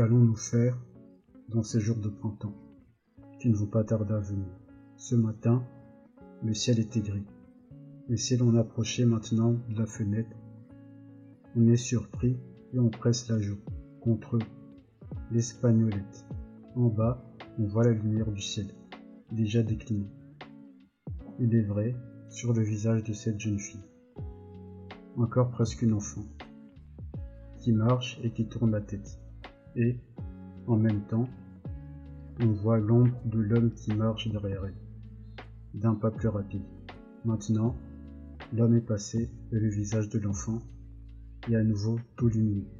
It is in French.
Qu'allons-nous faire dans ces jours de printemps qui ne vont pas tarder à venir? Ce matin, le ciel était gris. Et si l'on approchait maintenant de la fenêtre, on est surpris et on presse la joue contre l'espagnolette. En bas, on voit la lumière du ciel, déjà déclinée. Il est vrai, sur le visage de cette jeune fille, encore presque une enfant, qui marche et qui tourne la tête. Et, en même temps, on voit l'ombre de l'homme qui marche derrière elle, d'un pas plus rapide. Maintenant, l'homme est passé et le visage de l'enfant est à nouveau tout lumineux.